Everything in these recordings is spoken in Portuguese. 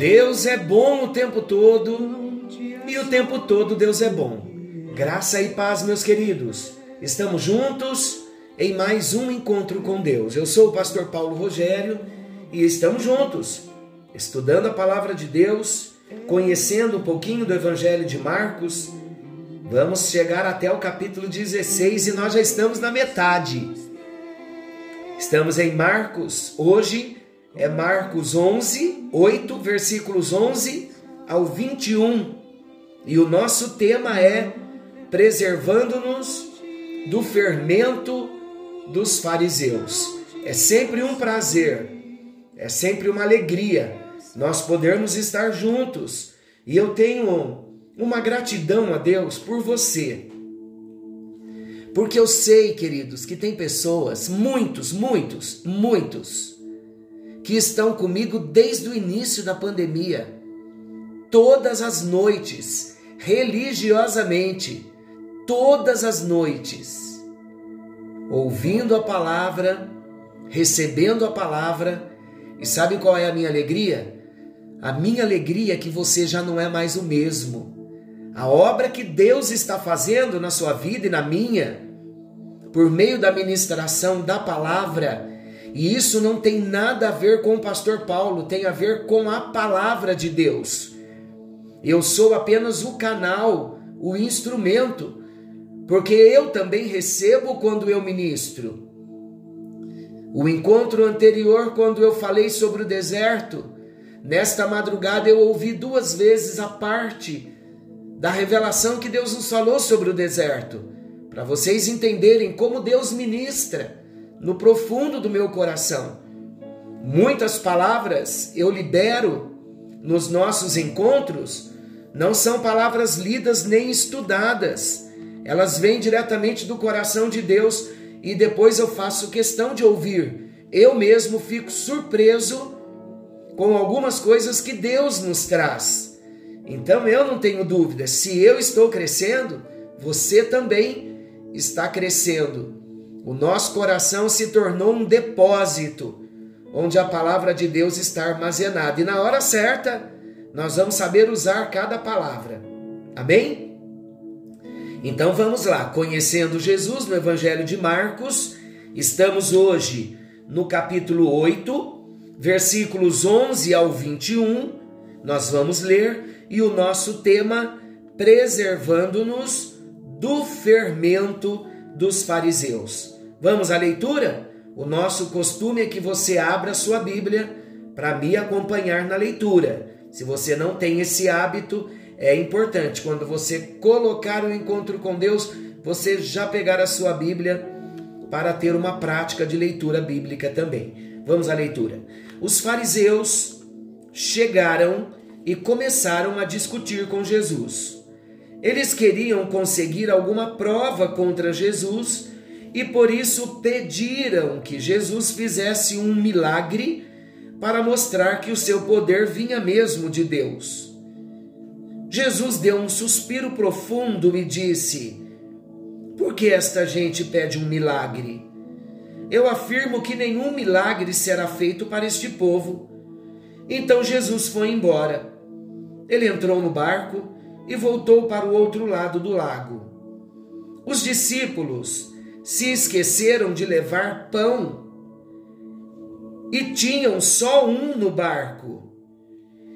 Deus é bom o tempo todo e o tempo todo Deus é bom. Graça e paz, meus queridos. Estamos juntos em mais um encontro com Deus. Eu sou o pastor Paulo Rogério e estamos juntos, estudando a palavra de Deus, conhecendo um pouquinho do Evangelho de Marcos. Vamos chegar até o capítulo 16 e nós já estamos na metade. Estamos em Marcos, hoje é Marcos 11, 8, versículos 11 ao 21. E o nosso tema é preservando-nos do fermento dos fariseus. É sempre um prazer, é sempre uma alegria nós podermos estar juntos. E eu tenho uma gratidão a Deus por você. Porque eu sei, queridos, que tem pessoas, muitos, muitos, muitos, que estão comigo desde o início da pandemia, todas as noites, religiosamente, todas as noites, ouvindo a palavra, recebendo a palavra, e sabe qual é a minha alegria? A minha alegria é que você já não é mais o mesmo. A obra que Deus está fazendo na sua vida e na minha, por meio da ministração da palavra, e isso não tem nada a ver com o pastor Paulo, tem a ver com a palavra de Deus. Eu sou apenas o canal, o instrumento, porque eu também recebo quando eu ministro. O encontro anterior, quando eu falei sobre o deserto, nesta madrugada eu ouvi duas vezes a parte da revelação que Deus nos falou sobre o deserto, para vocês entenderem como Deus ministra no profundo do meu coração. Muitas palavras eu libero nos nossos encontros, não são palavras lidas nem estudadas elas vêm diretamente do coração de Deus e depois eu faço questão de ouvir. Eu mesmo fico surpreso com algumas coisas que Deus nos traz. Então eu não tenho dúvida, se eu estou crescendo, você também está crescendo. O nosso coração se tornou um depósito onde a palavra de Deus está armazenada e na hora certa nós vamos saber usar cada palavra. Amém? Então vamos lá, conhecendo Jesus no Evangelho de Marcos, estamos hoje no capítulo 8, versículos 11 ao 21. Nós vamos ler e o nosso tema preservando-nos do fermento dos fariseus. Vamos à leitura? O nosso costume é que você abra sua Bíblia para me acompanhar na leitura. Se você não tem esse hábito, é importante quando você colocar o encontro com Deus, você já pegar a sua Bíblia para ter uma prática de leitura bíblica também. Vamos à leitura. Os fariseus chegaram e começaram a discutir com Jesus. Eles queriam conseguir alguma prova contra Jesus e por isso pediram que Jesus fizesse um milagre para mostrar que o seu poder vinha mesmo de Deus. Jesus deu um suspiro profundo e disse: Por que esta gente pede um milagre? Eu afirmo que nenhum milagre será feito para este povo. Então Jesus foi embora. Ele entrou no barco e voltou para o outro lado do lago. Os discípulos se esqueceram de levar pão e tinham só um no barco.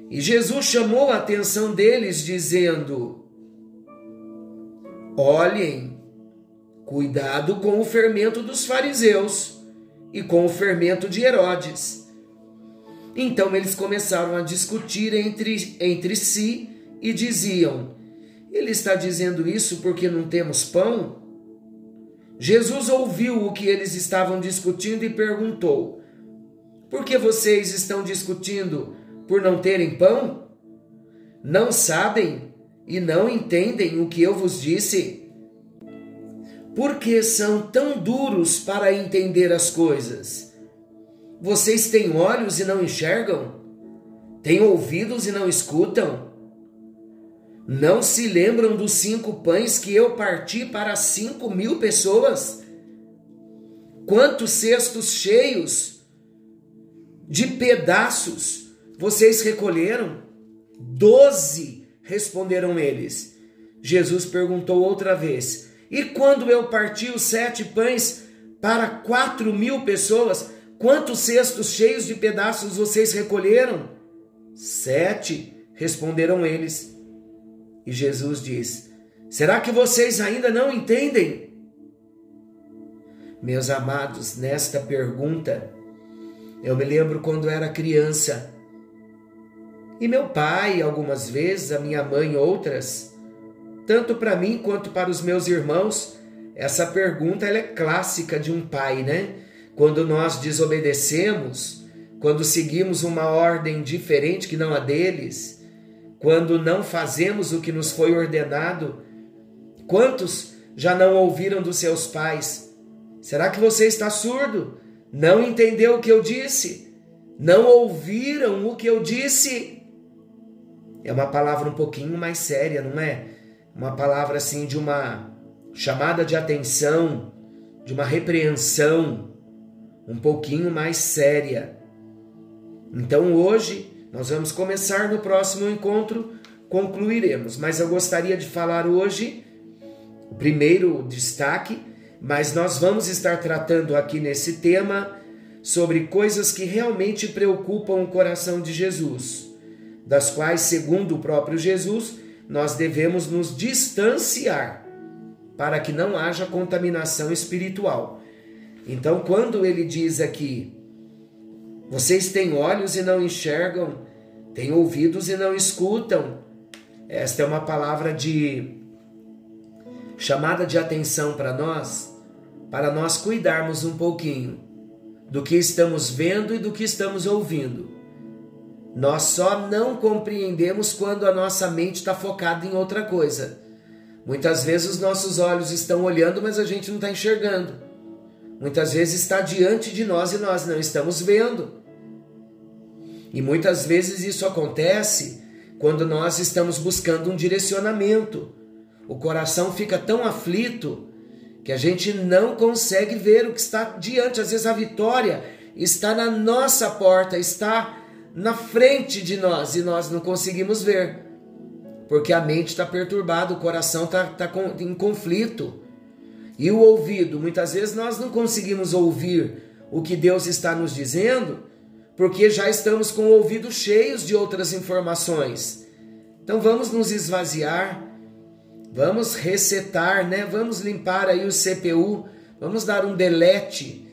E Jesus chamou a atenção deles, dizendo: Olhem, cuidado com o fermento dos fariseus e com o fermento de Herodes. Então eles começaram a discutir entre, entre si e diziam: Ele está dizendo isso porque não temos pão? Jesus ouviu o que eles estavam discutindo e perguntou: Por que vocês estão discutindo por não terem pão? Não sabem e não entendem o que eu vos disse? Por que são tão duros para entender as coisas? Vocês têm olhos e não enxergam? Têm ouvidos e não escutam? Não se lembram dos cinco pães que eu parti para cinco mil pessoas? Quantos cestos cheios de pedaços vocês recolheram? Doze, responderam eles. Jesus perguntou outra vez: E quando eu parti os sete pães para quatro mil pessoas, quantos cestos cheios de pedaços vocês recolheram? Sete, responderam eles. E Jesus diz: Será que vocês ainda não entendem? Meus amados, nesta pergunta, eu me lembro quando era criança. E meu pai, algumas vezes, a minha mãe, outras, tanto para mim quanto para os meus irmãos, essa pergunta é clássica de um pai, né? Quando nós desobedecemos, quando seguimos uma ordem diferente que não a deles, quando não fazemos o que nos foi ordenado? Quantos já não ouviram dos seus pais? Será que você está surdo? Não entendeu o que eu disse? Não ouviram o que eu disse? É uma palavra um pouquinho mais séria, não é? Uma palavra assim de uma chamada de atenção, de uma repreensão, um pouquinho mais séria. Então hoje nós vamos começar no próximo encontro, concluiremos, mas eu gostaria de falar hoje o primeiro destaque, mas nós vamos estar tratando aqui nesse tema sobre coisas que realmente preocupam o coração de Jesus, das quais, segundo o próprio Jesus, nós devemos nos distanciar para que não haja contaminação espiritual. Então, quando ele diz aqui, vocês têm olhos e não enxergam, têm ouvidos e não escutam. Esta é uma palavra de chamada de atenção para nós, para nós cuidarmos um pouquinho do que estamos vendo e do que estamos ouvindo. Nós só não compreendemos quando a nossa mente está focada em outra coisa. Muitas vezes os nossos olhos estão olhando, mas a gente não está enxergando. Muitas vezes está diante de nós e nós não estamos vendo. E muitas vezes isso acontece quando nós estamos buscando um direcionamento. O coração fica tão aflito que a gente não consegue ver o que está diante. Às vezes a vitória está na nossa porta, está na frente de nós e nós não conseguimos ver. Porque a mente está perturbada, o coração está, está em conflito. E o ouvido, muitas vezes nós não conseguimos ouvir o que Deus está nos dizendo, porque já estamos com ouvidos cheios de outras informações. Então vamos nos esvaziar, vamos resetar, né? Vamos limpar aí o CPU, vamos dar um delete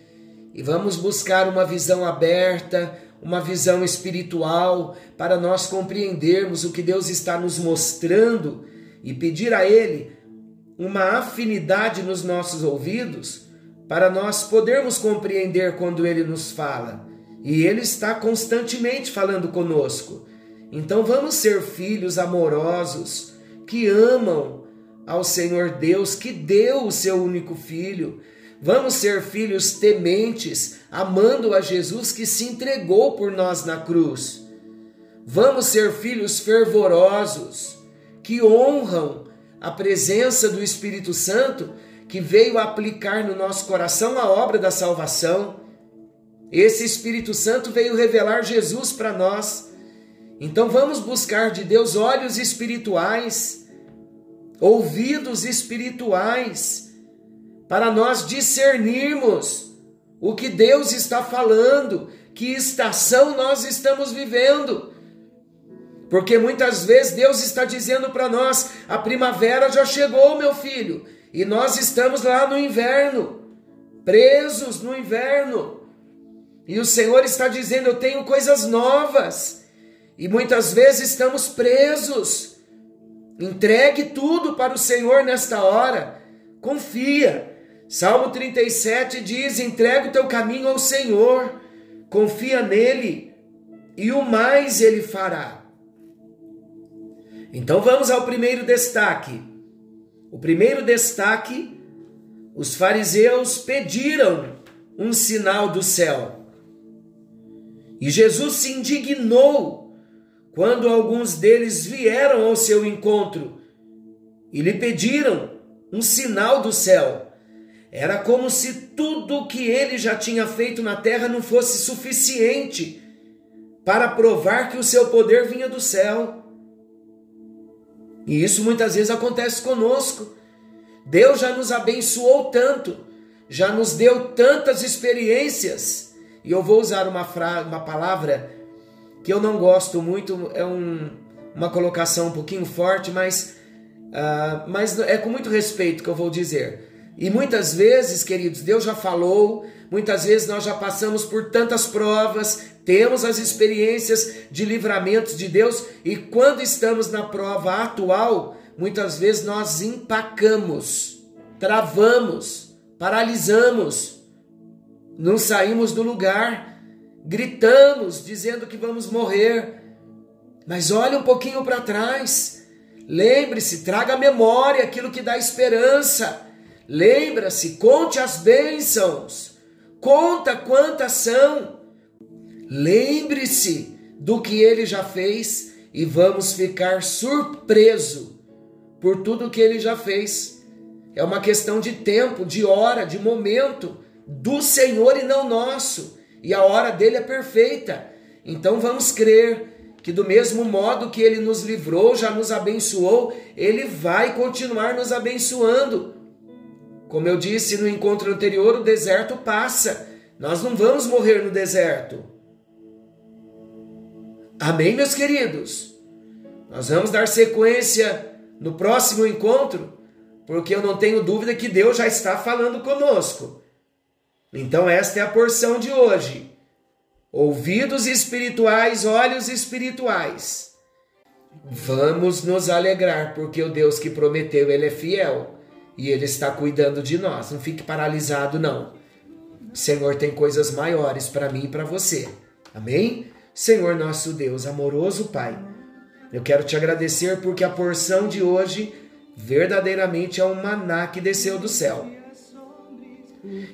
e vamos buscar uma visão aberta, uma visão espiritual para nós compreendermos o que Deus está nos mostrando e pedir a ele uma afinidade nos nossos ouvidos para nós podermos compreender quando ele nos fala e Ele está constantemente falando conosco. Então vamos ser filhos amorosos que amam ao Senhor Deus, que deu o seu único filho. Vamos ser filhos tementes, amando a Jesus que se entregou por nós na cruz. Vamos ser filhos fervorosos, que honram a presença do Espírito Santo, que veio aplicar no nosso coração a obra da salvação esse Espírito Santo veio revelar Jesus para nós. Então vamos buscar de Deus olhos espirituais, ouvidos espirituais, para nós discernirmos o que Deus está falando, que estação nós estamos vivendo. Porque muitas vezes Deus está dizendo para nós: a primavera já chegou, meu filho, e nós estamos lá no inverno, presos no inverno. E o Senhor está dizendo: Eu tenho coisas novas. E muitas vezes estamos presos. Entregue tudo para o Senhor nesta hora. Confia. Salmo 37 diz: Entrega o teu caminho ao Senhor. Confia nele. e o mais ele fará. Então vamos ao primeiro destaque. O primeiro destaque: os fariseus pediram um sinal do céu. E Jesus se indignou quando alguns deles vieram ao seu encontro e lhe pediram um sinal do céu. Era como se tudo o que ele já tinha feito na terra não fosse suficiente para provar que o seu poder vinha do céu. E isso muitas vezes acontece conosco. Deus já nos abençoou tanto, já nos deu tantas experiências. E eu vou usar uma, fra uma palavra que eu não gosto muito, é um, uma colocação um pouquinho forte, mas, uh, mas é com muito respeito que eu vou dizer. E muitas vezes, queridos, Deus já falou, muitas vezes nós já passamos por tantas provas, temos as experiências de livramentos de Deus, e quando estamos na prova atual, muitas vezes nós empacamos, travamos, paralisamos, não saímos do lugar, gritamos dizendo que vamos morrer. Mas olhe um pouquinho para trás. Lembre-se, traga à memória aquilo que dá esperança. Lembra-se, conte as bênçãos, conta quantas são. Lembre-se do que ele já fez e vamos ficar surpreso por tudo que ele já fez. É uma questão de tempo, de hora, de momento do Senhor e não nosso. E a hora dele é perfeita. Então vamos crer que do mesmo modo que ele nos livrou, já nos abençoou, ele vai continuar nos abençoando. Como eu disse no encontro anterior, o deserto passa. Nós não vamos morrer no deserto. Amém, meus queridos? Nós vamos dar sequência no próximo encontro, porque eu não tenho dúvida que Deus já está falando conosco. Então, esta é a porção de hoje. Ouvidos espirituais, olhos espirituais. Vamos nos alegrar, porque o Deus que prometeu, ele é fiel e ele está cuidando de nós. Não fique paralisado, não. Senhor tem coisas maiores para mim e para você. Amém? Senhor nosso Deus, amoroso Pai, eu quero te agradecer porque a porção de hoje verdadeiramente é um maná que desceu do céu.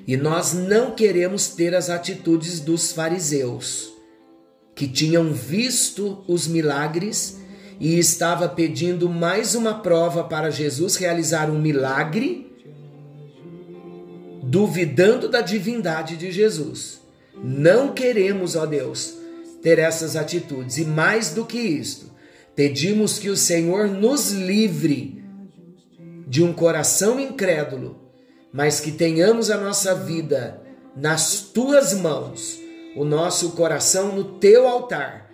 E nós não queremos ter as atitudes dos fariseus, que tinham visto os milagres e estava pedindo mais uma prova para Jesus realizar um milagre, duvidando da divindade de Jesus. Não queremos, ó Deus, ter essas atitudes. E mais do que isto, pedimos que o Senhor nos livre de um coração incrédulo, mas que tenhamos a nossa vida nas tuas mãos, o nosso coração no teu altar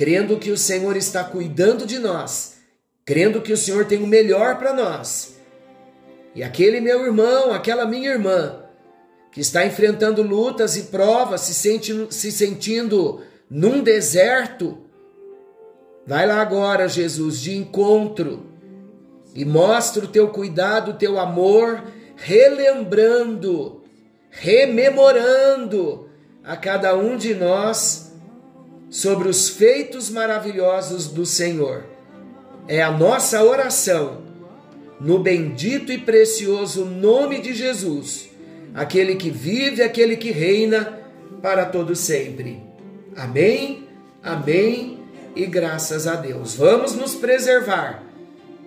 crendo que o Senhor está cuidando de nós, crendo que o Senhor tem o melhor para nós. E aquele meu irmão, aquela minha irmã, que está enfrentando lutas e provas, se, sente, se sentindo num deserto, vai lá agora, Jesus, de encontro e mostra o teu cuidado, o teu amor, relembrando, rememorando a cada um de nós sobre os feitos maravilhosos do Senhor. É a nossa oração, no bendito e precioso nome de Jesus, aquele que vive, aquele que reina para todo sempre. Amém, amém e graças a Deus. Vamos nos preservar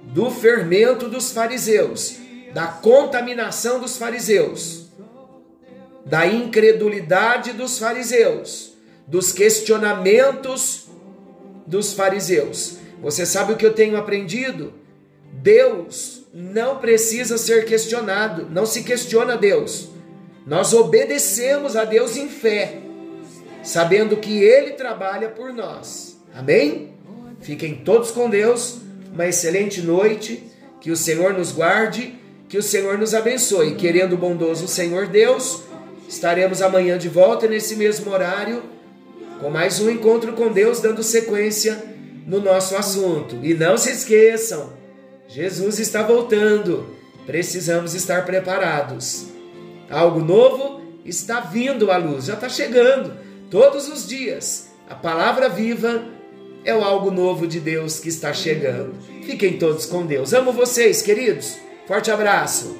do fermento dos fariseus, da contaminação dos fariseus, da incredulidade dos fariseus dos questionamentos dos fariseus. Você sabe o que eu tenho aprendido? Deus não precisa ser questionado, não se questiona Deus. Nós obedecemos a Deus em fé, sabendo que Ele trabalha por nós. Amém? Fiquem todos com Deus, uma excelente noite, que o Senhor nos guarde, que o Senhor nos abençoe. Querendo o bondoso Senhor Deus, estaremos amanhã de volta nesse mesmo horário com mais um encontro com Deus, dando sequência no nosso assunto. E não se esqueçam, Jesus está voltando, precisamos estar preparados. Algo novo está vindo à luz, já está chegando, todos os dias. A palavra viva é o algo novo de Deus que está chegando. Fiquem todos com Deus. Amo vocês, queridos. Forte abraço.